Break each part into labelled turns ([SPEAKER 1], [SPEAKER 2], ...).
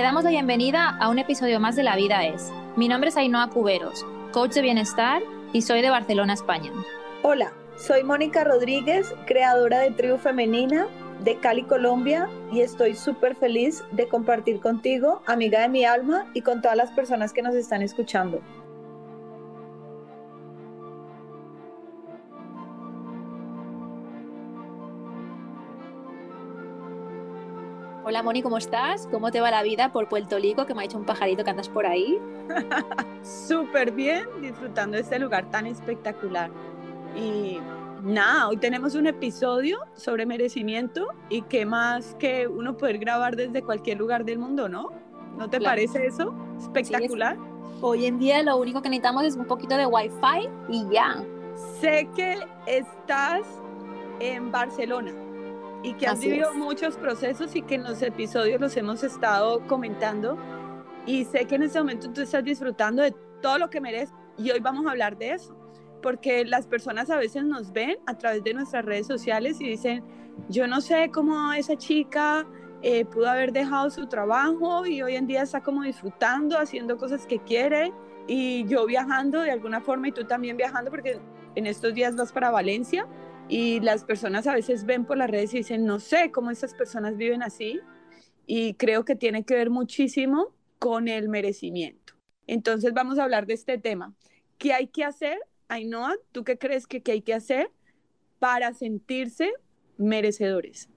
[SPEAKER 1] Te damos la bienvenida a un episodio más de La Vida es. Mi nombre es Ainhoa Cuberos, coach de bienestar y soy de Barcelona, España.
[SPEAKER 2] Hola, soy Mónica Rodríguez, creadora de Tribu Femenina de Cali, Colombia, y estoy súper feliz de compartir contigo, amiga de mi alma, y con todas las personas que nos están escuchando.
[SPEAKER 1] Hola Moni, ¿cómo estás? ¿Cómo te va la vida por Puerto Rico? Que me ha dicho un pajarito que andas por ahí.
[SPEAKER 2] Súper bien, disfrutando de este lugar tan espectacular. Y nada, hoy tenemos un episodio sobre merecimiento y qué más que uno poder grabar desde cualquier lugar del mundo, ¿no? ¿No te parece eso espectacular?
[SPEAKER 1] Hoy en día lo único que necesitamos es un poquito de wifi y ya.
[SPEAKER 2] Sé que estás en Barcelona y que has vivido muchos procesos y que en los episodios los hemos estado comentando. Y sé que en este momento tú estás disfrutando de todo lo que mereces y hoy vamos a hablar de eso, porque las personas a veces nos ven a través de nuestras redes sociales y dicen, yo no sé cómo esa chica eh, pudo haber dejado su trabajo y hoy en día está como disfrutando, haciendo cosas que quiere y yo viajando de alguna forma y tú también viajando porque en estos días vas para Valencia y las personas a veces ven por las redes y dicen, no sé cómo esas personas viven así. Y creo que tiene que ver muchísimo con el merecimiento. Entonces vamos a hablar de este tema. ¿Qué hay que hacer? Ainhoa, ¿tú qué crees que, hay que hacer para sentirse merecedores?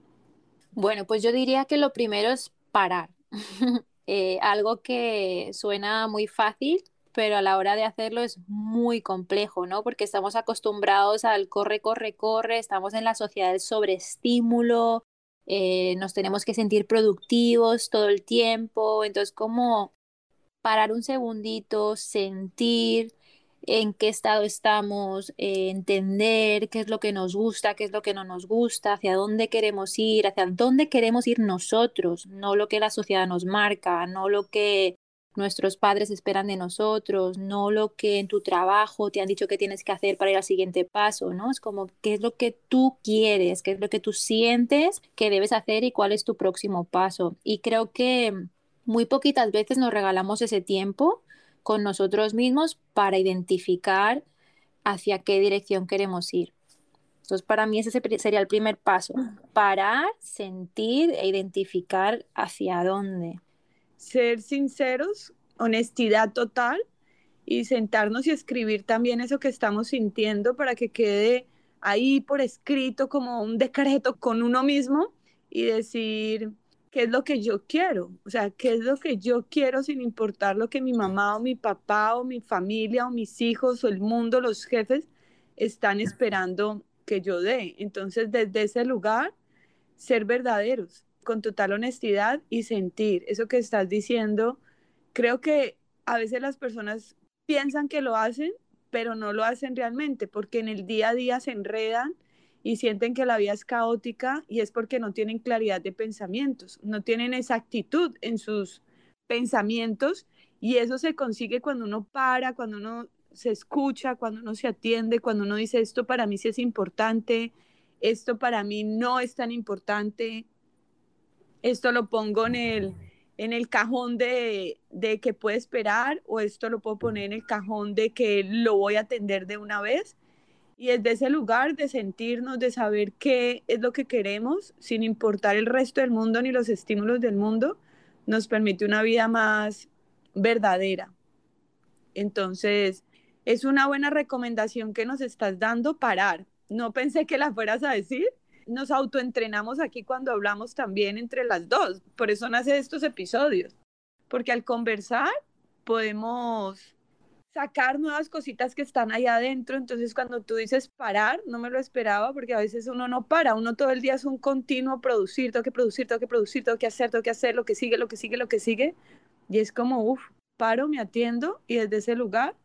[SPEAKER 1] Bueno, pues yo diría que lo primero es parar. Eh, algo que suena muy fácil, pero a la hora de hacerlo es muy complejo, ¿no? Porque estamos acostumbrados al corre, corre, corre, estamos en la sociedad del sobreestímulo, eh, nos tenemos que sentir productivos todo el tiempo, entonces como parar un segundito, sentir en qué estado estamos, eh, entender qué es lo que nos gusta, qué es lo que no nos gusta, hacia dónde queremos ir, hacia dónde queremos ir nosotros, no lo que la sociedad nos marca, no lo que nuestros padres esperan de nosotros, no lo que en tu trabajo te han dicho que tienes que hacer para ir al siguiente paso, ¿no? Es como qué es lo que tú quieres, qué es lo que tú sientes que debes hacer y cuál es tu próximo paso. Y creo que muy poquitas veces nos regalamos ese tiempo con nosotros mismos para identificar hacia qué dirección queremos ir. Entonces, para mí ese sería el primer paso, parar, sentir e identificar hacia dónde
[SPEAKER 2] ser sinceros, honestidad total y sentarnos y escribir también eso que estamos sintiendo para que quede ahí por escrito como un decreto con uno mismo y decir qué es lo que yo quiero, o sea, qué es lo que yo quiero sin importar lo que mi mamá o mi papá o mi familia o mis hijos o el mundo, los jefes están esperando que yo dé. Entonces, desde ese lugar, ser verdaderos, con total honestidad y sentir eso que estás diciendo. Creo que a veces las personas piensan que lo hacen, pero no lo hacen realmente, porque en el día a día se enredan y sienten que la vida es caótica y es porque no tienen claridad de pensamientos, no tienen exactitud en sus pensamientos y eso se consigue cuando uno para, cuando uno se escucha, cuando uno se atiende, cuando uno dice esto para mí sí es importante, esto para mí no es tan importante, esto lo pongo en el, en el cajón de, de, que puede esperar o esto lo puedo poner en el cajón de que lo voy a atender de una vez. Y es de ese lugar de sentirnos, de saber qué es lo que queremos, sin importar el resto del mundo ni los estímulos del mundo, nos permite una vida más verdadera. Entonces, es una buena recomendación que nos estás dando parar. No pensé que la fueras a decir, nos autoentrenamos aquí cuando hablamos también entre las dos. Por eso nace estos episodios. Porque al conversar podemos sacar nuevas cositas que están ahí adentro. Entonces, cuando tú dices parar, no me lo esperaba porque a veces uno no para, uno todo el día es un continuo producir, tengo que producir, tengo que producir, tengo que hacer, tengo que hacer lo que sigue, lo que sigue, lo que sigue. Y es como, uff, paro, me atiendo y desde ese lugar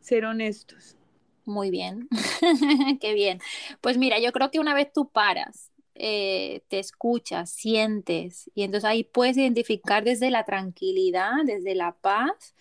[SPEAKER 2] ser honestos.
[SPEAKER 1] Muy bien, qué bien. Pues mira, yo creo que una vez tú paras, eh, te escuchas, sientes, y entonces ahí puedes identificar desde la tranquilidad, desde la paz,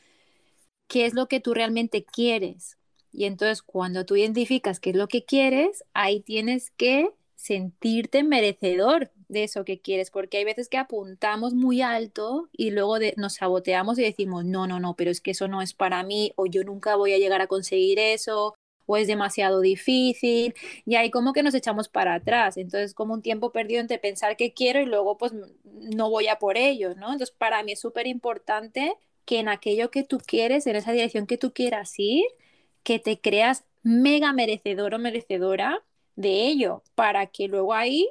[SPEAKER 1] qué es lo que tú realmente quieres. Y entonces cuando tú identificas qué es lo que quieres, ahí tienes que sentirte merecedor, de eso que quieres, porque hay veces que apuntamos muy alto y luego nos saboteamos y decimos, no, no, no, pero es que eso no es para mí o yo nunca voy a llegar a conseguir eso o es demasiado difícil y ahí como que nos echamos para atrás. Entonces como un tiempo perdido entre pensar que quiero y luego pues no voy a por ello, ¿no? Entonces para mí es súper importante que en aquello que tú quieres, en esa dirección que tú quieras ir, que te creas mega merecedor o merecedora de ello, para que luego ahí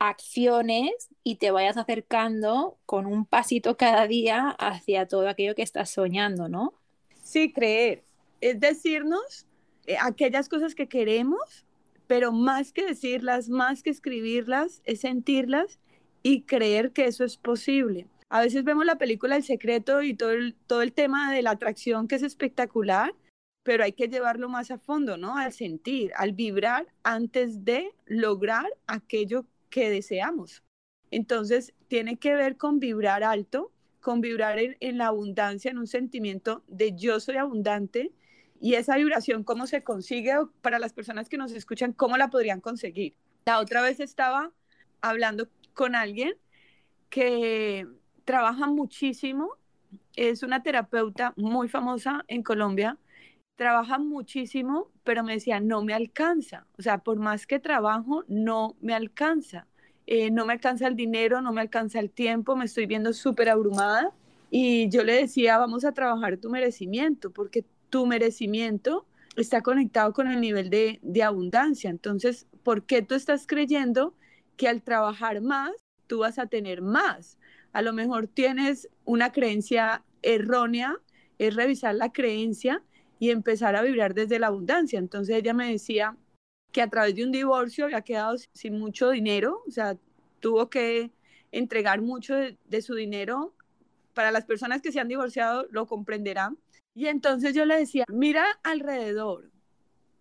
[SPEAKER 1] acciones y te vayas acercando con un pasito cada día hacia todo aquello que estás soñando, ¿no?
[SPEAKER 2] Sí, creer. Es decirnos eh, aquellas cosas que queremos, pero más que decirlas, más que escribirlas, es sentirlas y creer que eso es posible. A veces vemos la película El Secreto y todo el, todo el tema de la atracción que es espectacular, pero hay que llevarlo más a fondo, ¿no? Al sentir, al vibrar antes de lograr aquello que deseamos. Entonces, tiene que ver con vibrar alto, con vibrar en, la abundancia, en un sentimiento de yo soy abundante. Y esa vibración, ¿cómo se consigue? Para las personas que nos escuchan, ¿cómo la podrían conseguir? La otra vez estaba hablando con alguien que trabaja muchísimo, es una terapeuta muy famosa en Colombia, trabaja muchísimo, pero me decía, no me alcanza. O sea, por más que trabajo, no me alcanza. Eh, no me alcanza el dinero, no me alcanza el tiempo, me estoy viendo súper abrumada. Y yo le decía, vamos a trabajar tu merecimiento, porque tu merecimiento está conectado con el nivel de, de abundancia. Entonces, ¿por qué tú estás creyendo que al trabajar más, tú vas a tener más? A lo mejor tienes una creencia errónea, es revisar la creencia y empezar a vibrar desde la abundancia. Entonces ella me decía que a través de un divorcio había quedado sin mucho dinero, o sea, tuvo que entregar mucho de, su dinero. Para las personas que se han divorciado lo comprenderán. Y entonces yo le decía, mira alrededor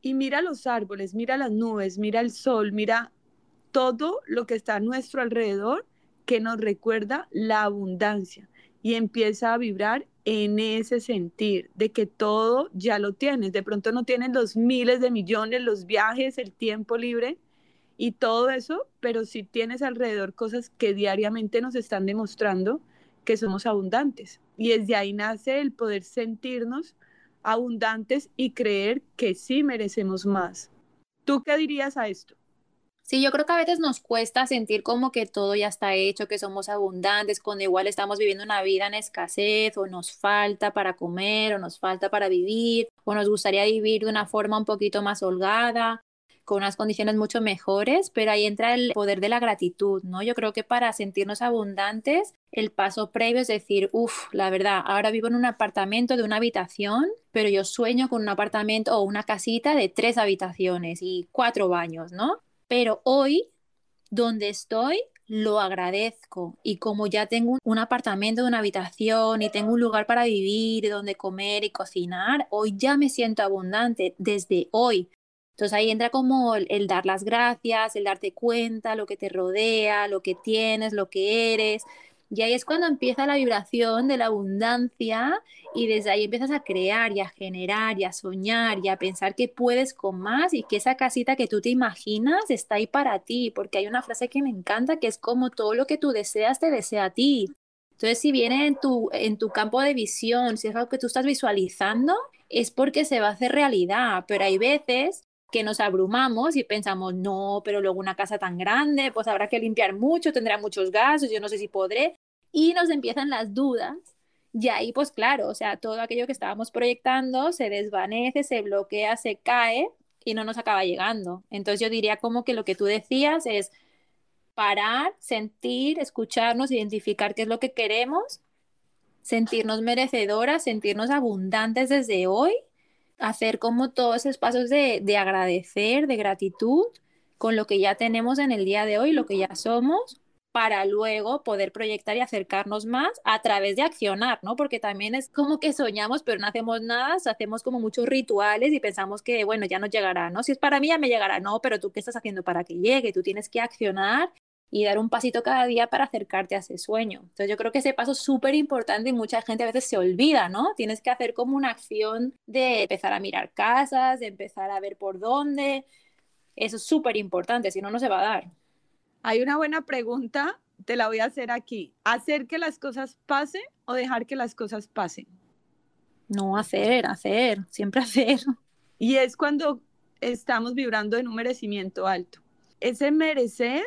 [SPEAKER 2] y mira los árboles, mira las nubes, mira el sol, mira todo lo que está a nuestro alrededor que nos recuerda la abundancia y empieza a vibrar en ese sentir de que todo ya lo tienes. De pronto no tienes los miles de millones, los viajes, el tiempo libre y todo eso, pero sí tienes alrededor cosas que diariamente nos están demostrando que somos abundantes. Y desde ahí nace el poder sentirnos abundantes y creer que sí merecemos más. ¿Tú qué dirías a esto?
[SPEAKER 1] Sí, yo creo que a veces nos cuesta sentir como que todo ya está hecho, que somos abundantes, cuando igual estamos viviendo una vida en escasez o nos falta para comer o nos falta para vivir o nos gustaría vivir de una forma un poquito más holgada con unas condiciones mucho mejores, pero ahí entra el poder de la gratitud, ¿no? Yo creo que para sentirnos abundantes, el paso previo es decir, uff, la verdad, ahora vivo en un apartamento de una habitación, pero yo sueño con un apartamento o una casita de tres habitaciones y cuatro baños, ¿no? pero hoy, donde estoy, lo agradezco. Y como ya tengo un apartamento, una habitación y tengo un lugar para vivir, donde comer y cocinar, hoy ya me siento abundante desde hoy. Entonces ahí entra como el, dar las gracias, el darte cuenta, lo que te rodea, lo que tienes, lo que eres. Y ahí es cuando empieza la vibración de la abundancia y desde ahí empiezas a crear y a generar y a soñar y a pensar que puedes con más y que esa casita que tú te imaginas está ahí para ti, porque hay una frase que me encanta que es como todo lo que tú deseas te desea a ti. Entonces, si viene en tu, en tu campo de visión, si es algo que tú estás visualizando, es porque se va a hacer realidad, pero hay veces que nos abrumamos y pensamos, no, pero luego una casa tan grande, pues habrá que limpiar mucho, tendrá muchos gases, yo no sé si podré. Y nos empiezan las dudas. Y ahí, pues claro, o sea, todo aquello que estábamos proyectando se desvanece, se bloquea, se cae y no nos acaba llegando. Entonces yo diría como que lo que tú decías es parar, sentir, escucharnos, identificar qué es lo que queremos, sentirnos merecedoras, sentirnos abundantes desde hoy hacer como todos esos pasos de, de agradecer, de gratitud con lo que ya tenemos en el día de hoy, lo que ya somos, para luego poder proyectar y acercarnos más a través de accionar, ¿no? Porque también es como que soñamos, pero no hacemos nada, hacemos como muchos rituales y pensamos que, bueno, ya nos llegará, ¿no? Si es para mí, ya me llegará, no, pero tú qué estás haciendo para que llegue, tú tienes que accionar y dar un pasito cada día para acercarte a ese sueño. Entonces yo creo que ese paso es súper importante y mucha gente a veces se olvida, ¿no? Tienes que hacer como una acción de empezar a mirar casas, de empezar a ver por dónde. Eso es súper importante, si no, no se va a dar.
[SPEAKER 2] Hay una buena pregunta, te la voy a hacer aquí. ¿Hacer que las cosas pasen o dejar que las cosas pasen?
[SPEAKER 1] No, hacer, hacer, siempre hacer.
[SPEAKER 2] Y es cuando estamos vibrando en un merecimiento alto. Ese merecer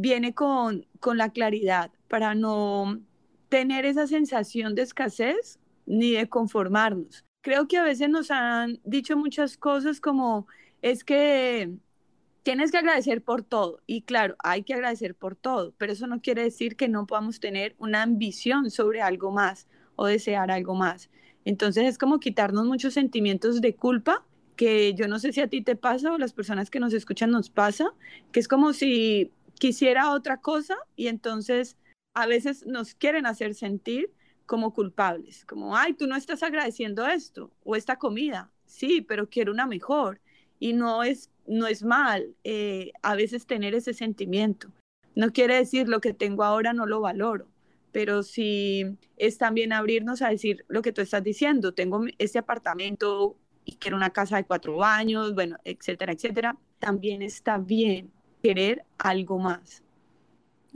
[SPEAKER 2] viene con, con la claridad para no tener esa sensación de escasez ni de conformarnos. Creo que a veces nos han dicho muchas cosas como es que tienes que agradecer por todo. Y claro, hay que agradecer por todo, pero eso no quiere decir que no podamos tener una ambición sobre algo más o desear algo más. Entonces es como quitarnos muchos sentimientos de culpa que yo no sé si a ti te pasa o las personas que nos escuchan nos pasa, que es como si quisiera otra cosa y entonces a veces nos quieren hacer sentir como culpables, como, ay, tú no estás agradeciendo esto o esta comida, sí, pero quiero una mejor. Y no es, no es mal eh, a veces tener ese sentimiento. No quiere decir lo que tengo ahora no lo valoro, pero sí es también abrirnos a decir lo que tú estás diciendo, tengo este apartamento y quiero una casa de cuatro baños, bueno, etcétera, etcétera, también está bien querer algo más.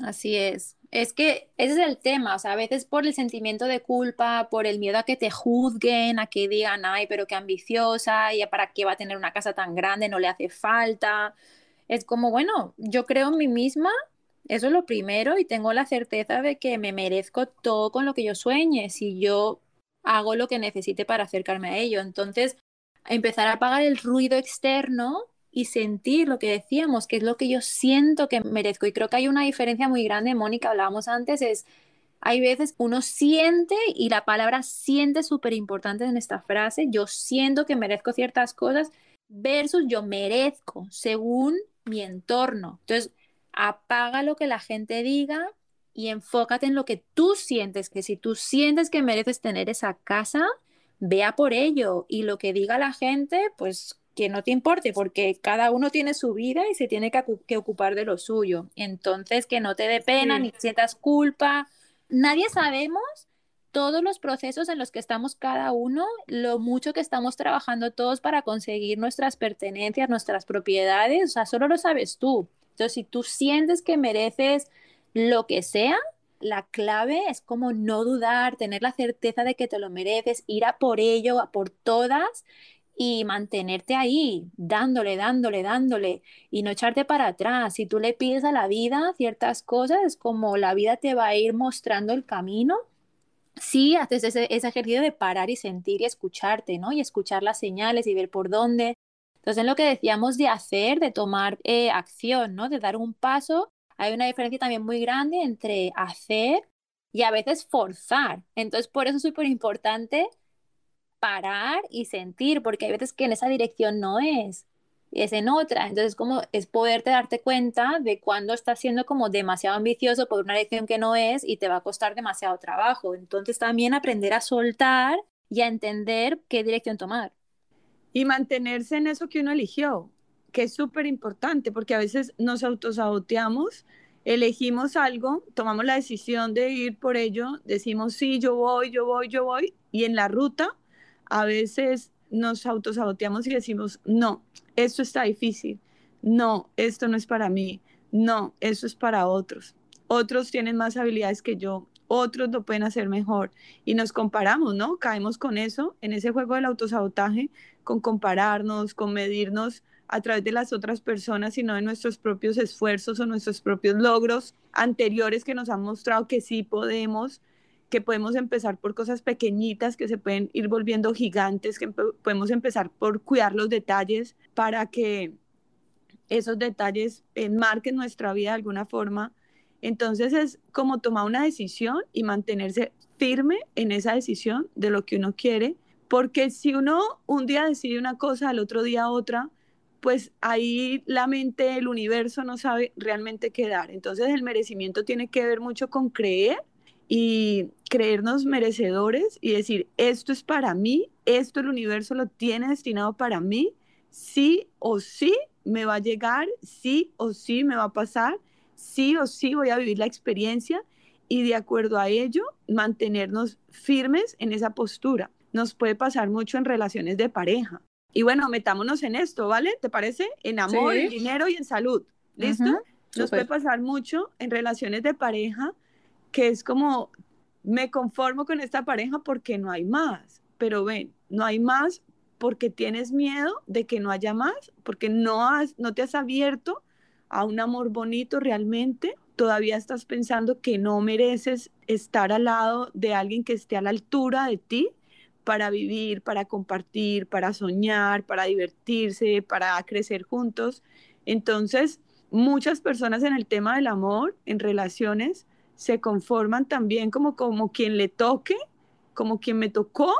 [SPEAKER 1] Así es. Es que ese es el tema, o sea, a veces por el sentimiento de culpa, por el miedo a que te juzguen, a que digan, ay, pero qué ambiciosa, y para qué va a tener una casa tan grande, no le hace falta. Es como, bueno, yo creo en mí misma, eso es lo primero, y tengo la certeza de que me merezco todo con lo que yo sueñe, si yo hago lo que necesite para acercarme a ello. Entonces, empezar a apagar el ruido externo y sentir lo que decíamos, que es lo que yo siento que merezco. Y creo que hay una diferencia muy grande, Mónica, hablábamos antes, es hay veces uno siente y la palabra siente súper importante en esta frase, yo siento que merezco ciertas cosas versus yo merezco según mi entorno. Entonces, apaga lo que la gente diga y enfócate en lo que tú sientes, que si tú sientes que mereces tener esa casa, vea por ello y lo que diga la gente, pues que no te importe, porque cada uno tiene su vida y se tiene que, ocupar de lo suyo. Entonces, que no te dé pena ni sientas culpa. Nadie sabemos todos los procesos en los que estamos cada uno, lo mucho que estamos trabajando todos para conseguir nuestras pertenencias, nuestras propiedades, o sea, solo lo sabes tú. Entonces, si tú sientes que mereces lo que sea, la clave es como no dudar, tener la certeza de que te lo mereces, ir a por ello, a por todas y mantenerte ahí, dándole, dándole, dándole y no echarte para atrás. Si tú le pides a la vida ciertas cosas, como la vida te va a ir mostrando el camino. Si haces ese, ejercicio de parar y sentir y escucharte, ¿no? Y escuchar las señales y ver por dónde. Entonces, en lo que decíamos de hacer, de tomar eh, acción, ¿no? De dar un paso, hay una diferencia también muy grande entre hacer y a veces forzar. Entonces, por eso es súper importante parar y sentir, porque hay veces que en esa dirección no es, es en otra. Entonces, como es poderte darte cuenta de cuando estás siendo como demasiado ambicioso por una dirección que no es y te va a costar demasiado trabajo. Entonces, también aprender a soltar y a entender qué dirección tomar.
[SPEAKER 2] Y mantenerse en eso que uno eligió que es súper importante porque a veces nos autosaboteamos, elegimos algo, tomamos la decisión de ir por ello, decimos sí, yo voy, yo voy, yo voy, y en la ruta a veces nos autosaboteamos y decimos, no, esto está difícil, no, esto no es para mí, no, eso es para otros. Otros tienen más habilidades que yo, otros lo pueden hacer mejor y nos comparamos, ¿no? Caemos con eso, en ese juego del autosabotaje, con compararnos, con medirnos a través de las otras personas, sino de nuestros propios esfuerzos o nuestros propios logros anteriores que nos han mostrado que sí podemos, que podemos empezar por cosas pequeñitas que se pueden ir volviendo gigantes, que podemos empezar por cuidar los detalles para que esos detalles enmarquen nuestra vida de alguna forma. Entonces es como tomar una decisión y mantenerse firme en esa decisión de lo que uno quiere, porque si uno un día decide una cosa, al otro día otra, pues ahí la mente, el universo no sabe realmente qué dar. Entonces el merecimiento tiene que ver mucho con creer y creernos merecedores y decir, esto es para mí, esto el universo lo tiene destinado para mí, sí o sí me va a llegar, sí o sí me va a pasar, sí o sí voy a vivir la experiencia y de acuerdo a ello mantenernos firmes en esa postura. Nos puede pasar mucho en relaciones de pareja. Y bueno, metámonos en esto, ¿vale? ¿Te parece? En amor, en dinero y en salud. ¿Listo? Nos puede pasar mucho en relaciones de pareja, que es como, me conformo con esta pareja porque no hay más, pero ven, no hay más porque tienes miedo de que no haya más, porque no, has, no te has abierto a un amor bonito realmente, todavía estás pensando que no mereces estar al lado de alguien que esté a la altura de ti para vivir, para compartir, para soñar, para divertirse, para crecer juntos. Entonces, muchas personas en el tema del amor, en relaciones, se conforman también como, como quien le toque, como quien me tocó,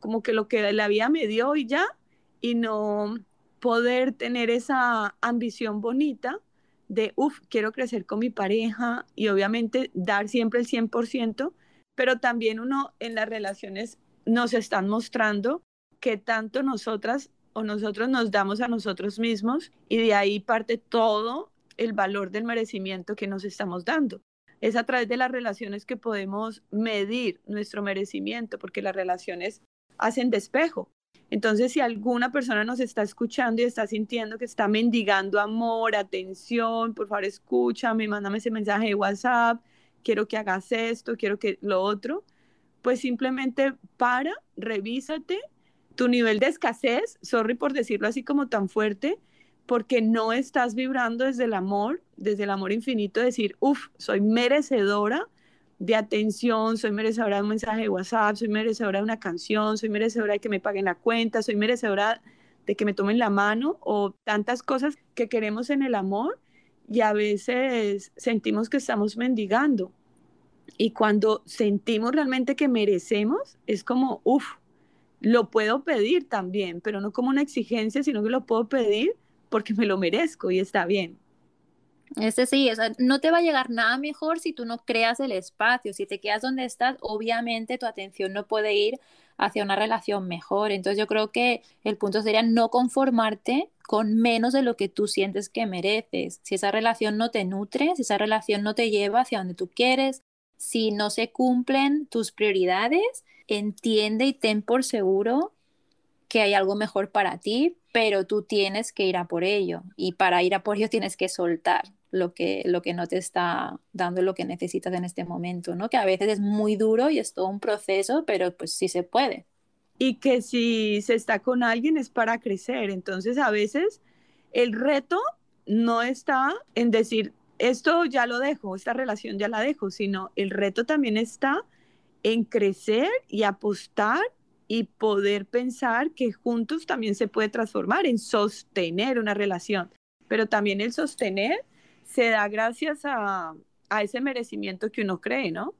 [SPEAKER 2] como que lo que la vida me dio y ya, y no poder tener esa ambición bonita de, uff, quiero crecer con mi pareja y obviamente dar siempre el 100%, pero también uno en las relaciones nos están mostrando que tanto nosotras o nosotros nos damos a nosotros mismos y de ahí parte todo el valor del merecimiento que nos estamos dando. Es a través de las relaciones que podemos medir nuestro merecimiento, porque las relaciones hacen despejo. Entonces, si alguna persona nos está escuchando y está sintiendo que está mendigando amor, atención, por favor escúchame, mándame ese mensaje de WhatsApp, quiero que hagas esto, quiero que lo otro, pues simplemente para, revísate tu nivel de escasez, sorry por decirlo así como tan fuerte, porque no estás vibrando desde el amor, desde el amor infinito, decir, uff, soy merecedora de atención, soy merecedora de un mensaje de WhatsApp, soy merecedora de una canción, soy merecedora de que me paguen la cuenta, soy merecedora de que me tomen la mano o tantas cosas que queremos en el amor y a veces sentimos que estamos mendigando. Y cuando sentimos realmente que merecemos, es como, uff, lo puedo pedir también, pero no como una exigencia, sino que lo puedo pedir porque me lo merezco y está bien.
[SPEAKER 1] Este sí, o sea, no te va a llegar nada mejor si tú no creas el espacio. Si te quedas donde estás, obviamente tu atención no puede ir hacia una relación mejor. Entonces yo creo que el punto sería no conformarte con menos de lo que tú sientes que mereces. Si esa relación no te nutre, si esa relación no te lleva hacia donde tú quieres, si no se cumplen tus prioridades, entiende y ten por seguro que hay algo mejor para ti, pero tú tienes que ir a por ello y para ir a por ello tienes que soltar lo que, lo que no te está dando lo que necesitas en este momento, ¿no? Que a veces es muy duro y es todo un proceso, pero pues sí se puede.
[SPEAKER 2] Y que si se está con alguien es para crecer, entonces a veces el reto no está en decir, esto ya lo dejo, esta relación ya la dejo, sino el reto también está en crecer y apostar y poder pensar que juntos también se puede transformar en sostener una relación. Pero también el sostener se da gracias a, ese merecimiento que uno cree, ¿no?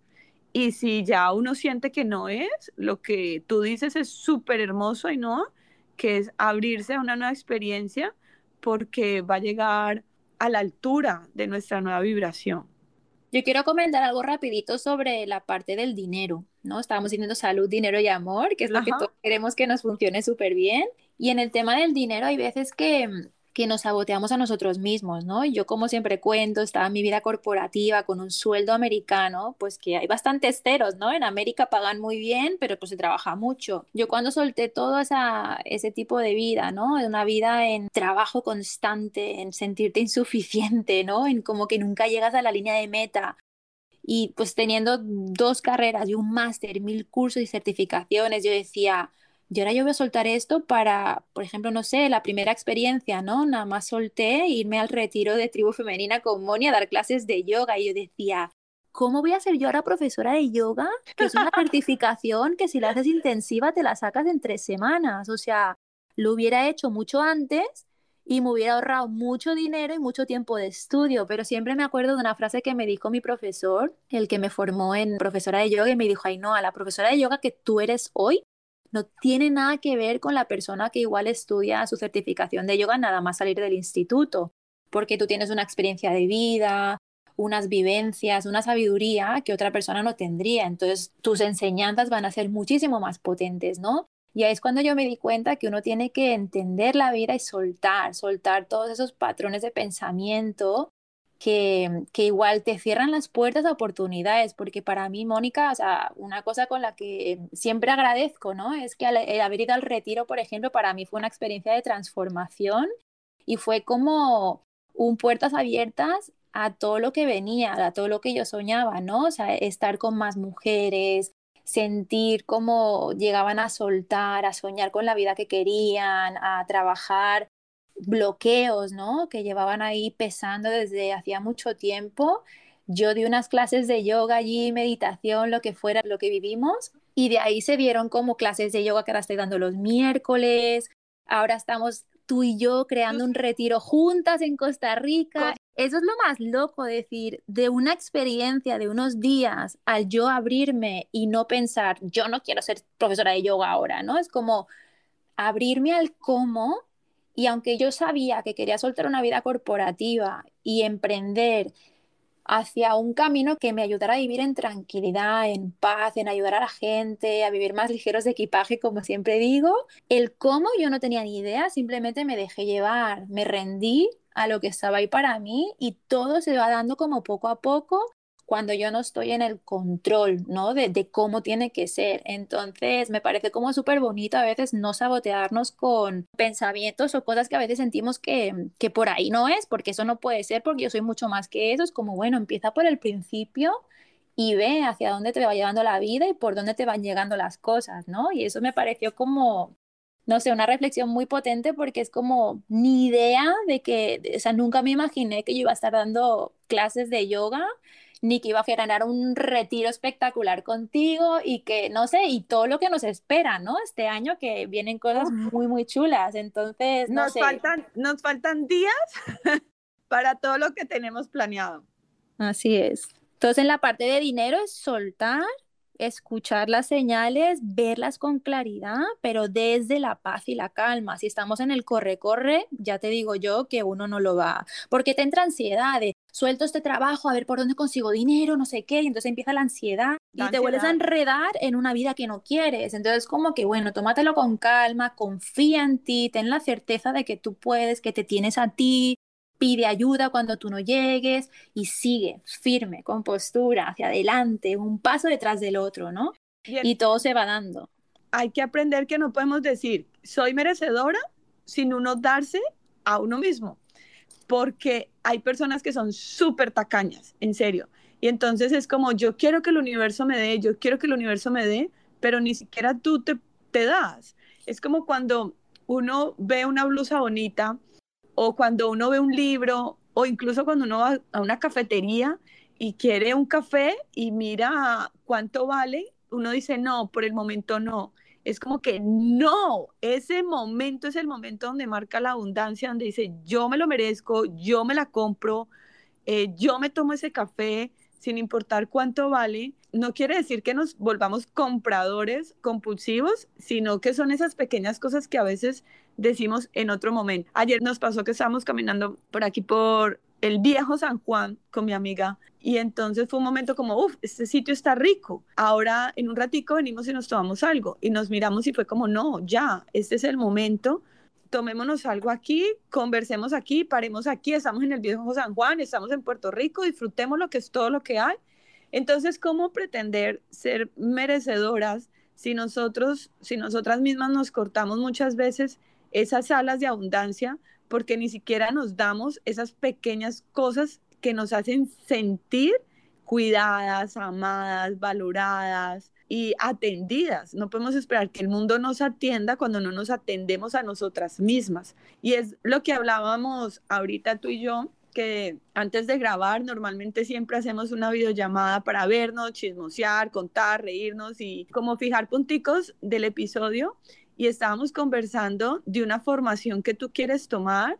[SPEAKER 2] Y si ya uno siente que no es, lo que tú dices es súper hermoso y no, que es abrirse a una nueva experiencia porque va a llegar a la altura de nuestra nueva vibración.
[SPEAKER 1] Yo quiero comentar algo rapidito sobre la parte del dinero, ¿no? Estábamos diciendo salud, dinero y amor, que es lo que todos queremos que nos funcione súper bien. Y en el tema del dinero hay veces que que nos saboteamos a nosotros mismos, ¿no? Yo como siempre cuento, estaba mi vida corporativa con un sueldo americano, pues que hay bastantes ceros, ¿no? En América pagan muy bien, pero pues se trabaja mucho. Yo cuando solté todo esa, ese tipo de vida, ¿no? Una vida en trabajo constante, en sentirte insuficiente, ¿no? En como que nunca llegas a la línea de meta, y pues teniendo dos carreras y un máster, mil cursos y certificaciones, yo decía, y ahora yo voy a soltar esto para, por ejemplo, no sé, la primera experiencia, ¿no? Nada más solté irme al retiro de tribu femenina con Moni a dar clases de yoga y yo decía, ¿cómo voy a ser yo ahora profesora de yoga? Que es una certificación que si la haces intensiva te la sacas en tres semanas. O sea, lo hubiera hecho mucho antes y me hubiera ahorrado mucho dinero y mucho tiempo de estudio, pero siempre me acuerdo de una frase que me dijo mi profesor, el que me formó en profesora de yoga, y me dijo, ay no, a la profesora de yoga que tú eres hoy, no tiene nada que ver con la persona que igual estudia su certificación de yoga nada más salir del instituto, porque tú tienes una experiencia de vida, unas vivencias, una sabiduría que otra persona no tendría. Entonces, tus enseñanzas van a ser muchísimo más potentes, ¿no? Y ahí es cuando yo me di cuenta que uno tiene que entender la vida y soltar, soltar todos esos patrones de pensamiento que, igual te cierran las puertas a oportunidades, porque para mí, Mónica, o sea, una cosa con la que siempre agradezco, ¿no? Es que el haber ido al retiro, por ejemplo, para mí fue una experiencia de transformación y fue como un puertas abiertas a todo lo que venía, a todo lo que yo soñaba, ¿no? O sea, estar con más mujeres, sentir cómo llegaban a soltar, a soñar con la vida que querían, a trabajar bloqueos, ¿no? Que llevaban ahí pesando desde hacía mucho tiempo. Yo di unas clases de yoga allí, meditación, lo que fuera, lo que vivimos, y de ahí se vieron como clases de yoga que ahora estoy dando los miércoles. Ahora estamos tú y yo creando un retiro juntas en Costa Rica. Eso es lo más loco, decir, de una experiencia de unos días al yo abrirme y no pensar, yo no quiero ser profesora de yoga ahora, ¿no? Es como abrirme al cómo y aunque yo sabía que quería soltar una vida corporativa y emprender hacia un camino que me ayudara a vivir en tranquilidad, en paz, en ayudar a la gente, a vivir más ligeros de equipaje, como siempre digo. El cómo yo no tenía ni idea, simplemente me dejé llevar, me rendí a lo que estaba ahí para mí y todo se va dando como poco a poco cuando yo no estoy en el control, ¿no? De, de cómo tiene que ser. Entonces, me parece como súper bonito a veces no sabotearnos con pensamientos o cosas que a veces sentimos que, que por ahí no es, porque eso no puede ser, porque yo soy mucho más que eso. Es como, bueno, empieza por el principio y ve hacia dónde te va llevando la vida y por dónde te van llegando las cosas, ¿no? Y eso me pareció como, no sé, una reflexión muy potente porque es como ni idea de que, o sea, nunca me imaginé que yo iba a estar dando clases de yoga ni que iba a ganar un retiro espectacular contigo y que, no sé, y todo lo que nos espera, ¿no? Este año que vienen cosas muy, muy chulas. Entonces, no
[SPEAKER 2] nos,
[SPEAKER 1] sé.
[SPEAKER 2] Faltan, nos faltan días para todo lo que tenemos planeado.
[SPEAKER 1] Así es. Entonces, en la parte de dinero es soltar, escuchar las señales, verlas con claridad, pero desde la paz y la calma. Si estamos en el corre-corre, ya te digo yo que uno no lo va, porque te entra ansiedad de suelto este trabajo, a ver por dónde consigo dinero, no sé qué, y entonces empieza la ansiedad y te vuelves a enredar en una vida que no quieres. Entonces, como que bueno, tómatelo con calma, confía en ti, ten la certeza de que tú puedes, que te tienes a ti, pide ayuda cuando tú no llegues y sigue firme, con postura, hacia adelante, un paso detrás del otro, ¿no? Y todo se va dando.
[SPEAKER 2] Hay que aprender que no podemos decir, soy merecedora sin uno darse a uno mismo, porque hay personas que son súper tacañas, en serio. Y entonces es como, yo quiero que el universo me dé, yo quiero que el universo me dé, pero ni siquiera tú te, te das. Es como cuando uno ve una blusa bonita o cuando uno ve un libro, o incluso cuando uno va a una cafetería y quiere un café y mira cuánto vale, uno dice, no, por el momento no. Es como que no, ese momento es el momento donde marca la abundancia, donde dice, yo me lo merezco, yo me la compro, eh, yo me tomo ese café sin importar cuánto vale. No quiere decir que nos volvamos compradores compulsivos, sino que son esas pequeñas cosas que a veces decimos en otro momento. Ayer nos pasó que estábamos caminando por aquí por el viejo San Juan con mi amiga y entonces fue un momento como, uff, este sitio está rico. Ahora en un ratico venimos y nos tomamos algo y nos miramos y fue como, no, ya, este es el momento. Tomémonos algo aquí, conversemos aquí, paremos aquí, estamos en el viejo San Juan, estamos en Puerto Rico, disfrutemos lo que es todo lo que hay. Entonces, ¿cómo pretender ser merecedoras si nosotros, si nosotras mismas nos cortamos muchas veces esas alas de abundancia porque ni siquiera nos damos esas pequeñas cosas que nos hacen sentir cuidadas, amadas, valoradas y atendidas. No podemos esperar que el mundo nos atienda cuando no nos atendemos a nosotras mismas. Y es lo que hablábamos ahorita tú y yo, que antes de grabar normalmente siempre hacemos una videollamada para vernos, chismosear, contar, reírnos y como fijar punticos del episodio y estábamos conversando de una formación que tú quieres tomar,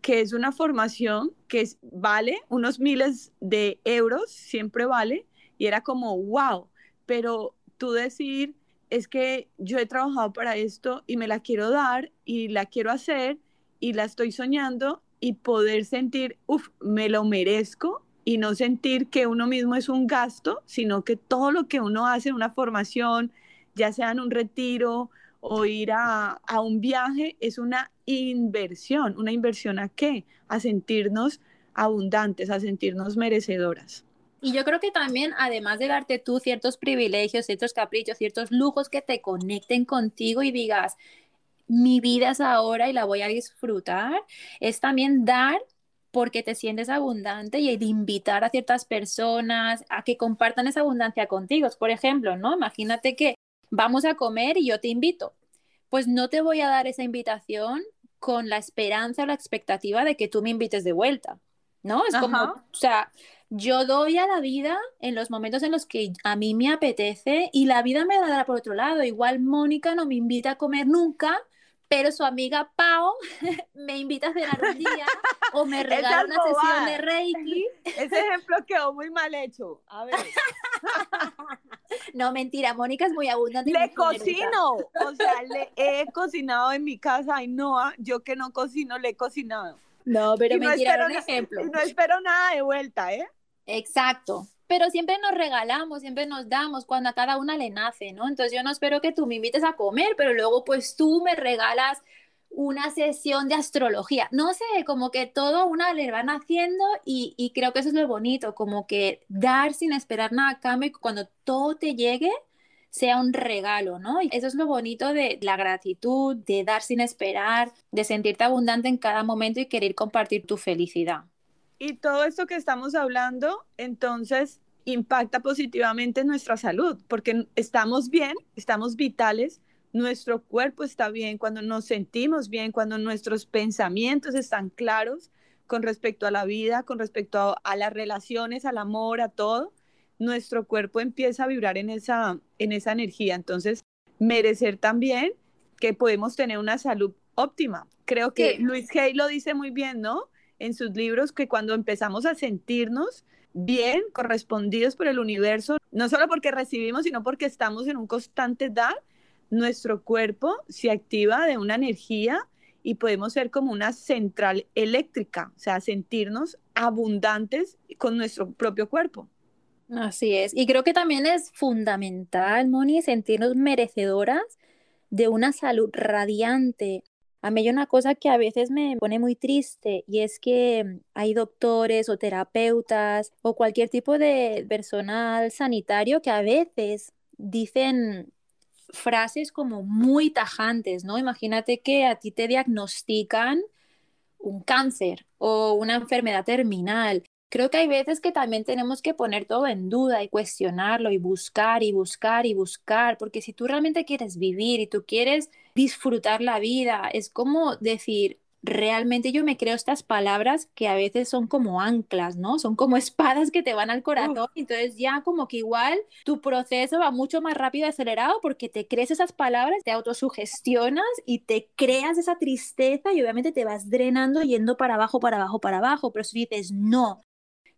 [SPEAKER 2] que es una formación que vale unos miles de euros, siempre vale, y era como, wow, pero tú decir, es que yo he trabajado para esto y me la quiero dar y la quiero hacer y la estoy soñando y poder sentir, uff, me lo merezco y no sentir que uno mismo es un gasto, sino que todo lo que uno hace una formación, ya sea en un retiro o ir a, un viaje es una inversión. ¿Una inversión a qué? A sentirnos abundantes, a sentirnos merecedoras.
[SPEAKER 1] Y yo creo que también, además de darte tú ciertos privilegios, ciertos caprichos, ciertos lujos que te conecten contigo y digas, mi vida es ahora y la voy a disfrutar, es también dar porque te sientes abundante y de invitar a ciertas personas a que compartan esa abundancia contigo. Por ejemplo, ¿no? Imagínate que vamos a comer y yo te invito. Pues no te voy a dar esa invitación con la esperanza o la expectativa de que tú me invites de vuelta, ¿no? Es como, o sea, yo doy a la vida en los momentos en los que a mí me apetece y la vida me dará por otro lado. Igual Mónica no me invita a comer nunca, pero su amiga Pau me invita a cenar un día o me regala una sesión de Reiki.
[SPEAKER 2] Ese ejemplo quedó muy mal hecho. A ver.
[SPEAKER 1] No, mentira, Mónica es muy abundante.
[SPEAKER 2] Le cocino, o sea, le he cocinado en mi casa a Noah, yo que no cocino, le he cocinado.
[SPEAKER 1] No, pero mentira, un ejemplo.
[SPEAKER 2] No espero nada de vuelta, ¿eh?
[SPEAKER 1] Exacto. Pero siempre nos regalamos, siempre nos damos cuando a cada una le nace, ¿no? Entonces yo no espero que tú me invites a comer, pero luego pues tú me regalas una sesión de astrología. No sé, como que todo una le van haciendo y, y, creo que eso es lo bonito, como que dar sin esperar nada a cambio y cuando todo te llegue sea un regalo, ¿no? Y eso es lo bonito de la gratitud, de dar sin esperar, de sentirte abundante en cada momento y querer compartir tu felicidad.
[SPEAKER 2] Y todo esto que estamos hablando, entonces, impacta positivamente en nuestra salud, porque estamos bien, estamos vitales, nuestro cuerpo está bien, cuando nos sentimos bien, cuando nuestros pensamientos están claros con respecto a la vida, con respecto a, las relaciones, al amor, a todo, nuestro cuerpo empieza a vibrar en esa, en esa energía. Entonces, merecer también que podemos tener una salud óptima. Creo que Luis Hay lo dice muy bien, ¿no? En sus libros, que cuando empezamos a sentirnos bien, correspondidos por el universo, no solo porque recibimos, sino porque estamos en un constante dar, nuestro cuerpo se activa de una energía y podemos ser como una central eléctrica, o sea, sentirnos abundantes con nuestro propio cuerpo.
[SPEAKER 1] Así es. Y creo que también es fundamental, Moni, sentirnos merecedoras de una salud radiante. A mí hay una cosa que a veces me pone muy triste y es que hay doctores o terapeutas o cualquier tipo de personal sanitario que a veces dicen frases como muy tajantes, ¿no? Imagínate que a ti te diagnostican un cáncer o una enfermedad terminal. Creo que hay veces que también tenemos que poner todo en duda y cuestionarlo y buscar y buscar y buscar, porque si tú realmente quieres vivir y tú quieres disfrutar la vida, es como decir, realmente yo me creo estas palabras que a veces son como anclas, ¿no? Son como espadas que te van al corazón. Entonces ya como que igual tu proceso va mucho más rápido y acelerado porque te crees esas palabras, te autosugestionas y te creas esa tristeza y obviamente te vas drenando yendo para abajo, para abajo, para abajo. Pero si dices, no,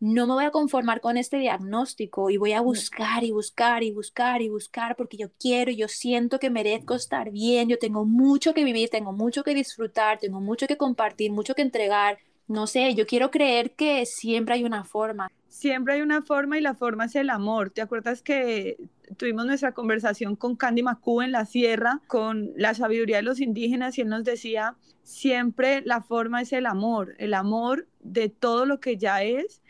[SPEAKER 1] no me voy a conformar con este diagnóstico y voy a buscar y buscar y buscar y buscar porque yo quiero, yo siento que merezco estar bien, yo tengo mucho que vivir, tengo mucho que disfrutar, tengo mucho que compartir, mucho que entregar. No sé, yo quiero creer que siempre hay una forma.
[SPEAKER 2] Siempre hay una forma y la forma es el amor. ¿Te acuerdas que tuvimos nuestra conversación con Candy Macú en la sierra, con la sabiduría de los indígenas y él nos decía, siempre la forma es el amor, el amor de todo lo que ya es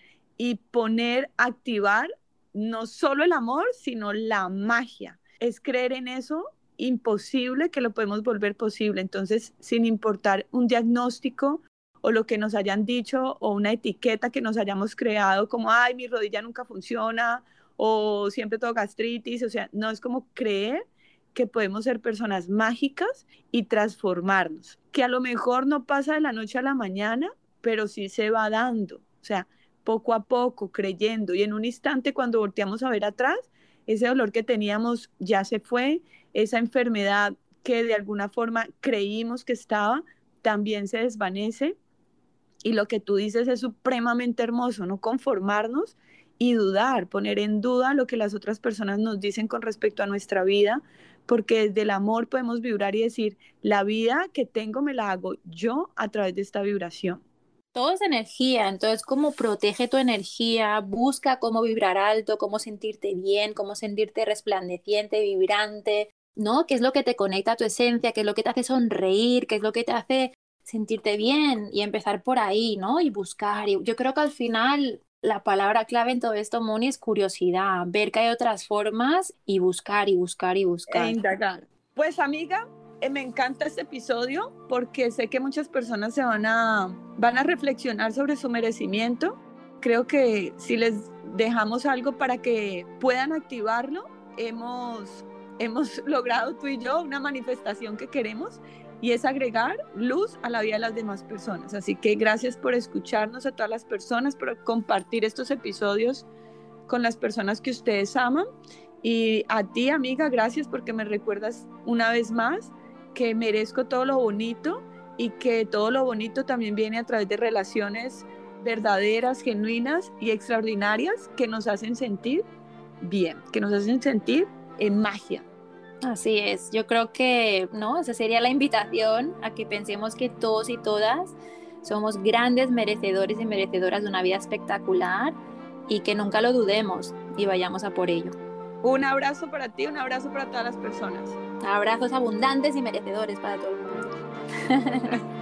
[SPEAKER 2] y poner, activar no solo el amor, sino la magia. Es creer en eso imposible que lo podemos volver posible. Entonces, sin importar un diagnóstico o lo que nos hayan dicho o una etiqueta que nos hayamos creado como, ay, mi rodilla nunca funciona o siempre todo gastritis, o sea, no es como creer que podemos ser personas mágicas y transformarnos, que a lo mejor no pasa de la noche a la mañana, pero sí se va dando. O sea, poco a poco, creyendo. Y en un instante, cuando volteamos a ver atrás, ese dolor que teníamos ya se fue, esa enfermedad que de alguna forma creímos que estaba, también se desvanece. Y lo que tú dices es supremamente hermoso, no conformarnos y dudar, poner en duda lo que las otras personas nos dicen con respecto a nuestra vida, porque desde el amor podemos vibrar y decir, la vida que tengo me la hago yo a través de esta vibración
[SPEAKER 1] todo es energía, entonces cómo protege tu energía, busca cómo vibrar alto, cómo sentirte bien, cómo sentirte resplandeciente, vibrante, ¿no? ¿Qué es lo que te conecta a tu esencia? ¿Qué es lo que te hace sonreír? ¿Qué es lo que te hace sentirte bien? Y empezar por ahí, ¿no? Y buscar. Y yo creo que al final la palabra clave en todo esto, Moni, es curiosidad, ver que hay otras formas y buscar y buscar y buscar.
[SPEAKER 2] Pues amiga, me encanta este episodio porque sé que muchas personas se van a, van a reflexionar sobre su merecimiento. Creo que si les dejamos algo para que puedan activarlo, hemos, hemos logrado tú y yo una manifestación que queremos y es agregar luz a la vida de las demás personas. Así que gracias por escucharnos a todas las personas, por compartir estos episodios con las personas que ustedes aman. Y a ti, amiga, gracias porque me recuerdas una vez más que merezco todo lo bonito y que todo lo bonito también viene a través de relaciones verdaderas, genuinas y extraordinarias que nos hacen sentir bien, que nos hacen sentir en magia.
[SPEAKER 1] Así es, yo creo que, ¿no? Esa sería la invitación a que pensemos que todos y todas somos grandes merecedores y merecedoras de una vida espectacular y que nunca lo dudemos y vayamos a por ello.
[SPEAKER 2] Un abrazo para ti, un abrazo para todas las personas.
[SPEAKER 1] Abrazos abundantes y merecedores para todo el mundo.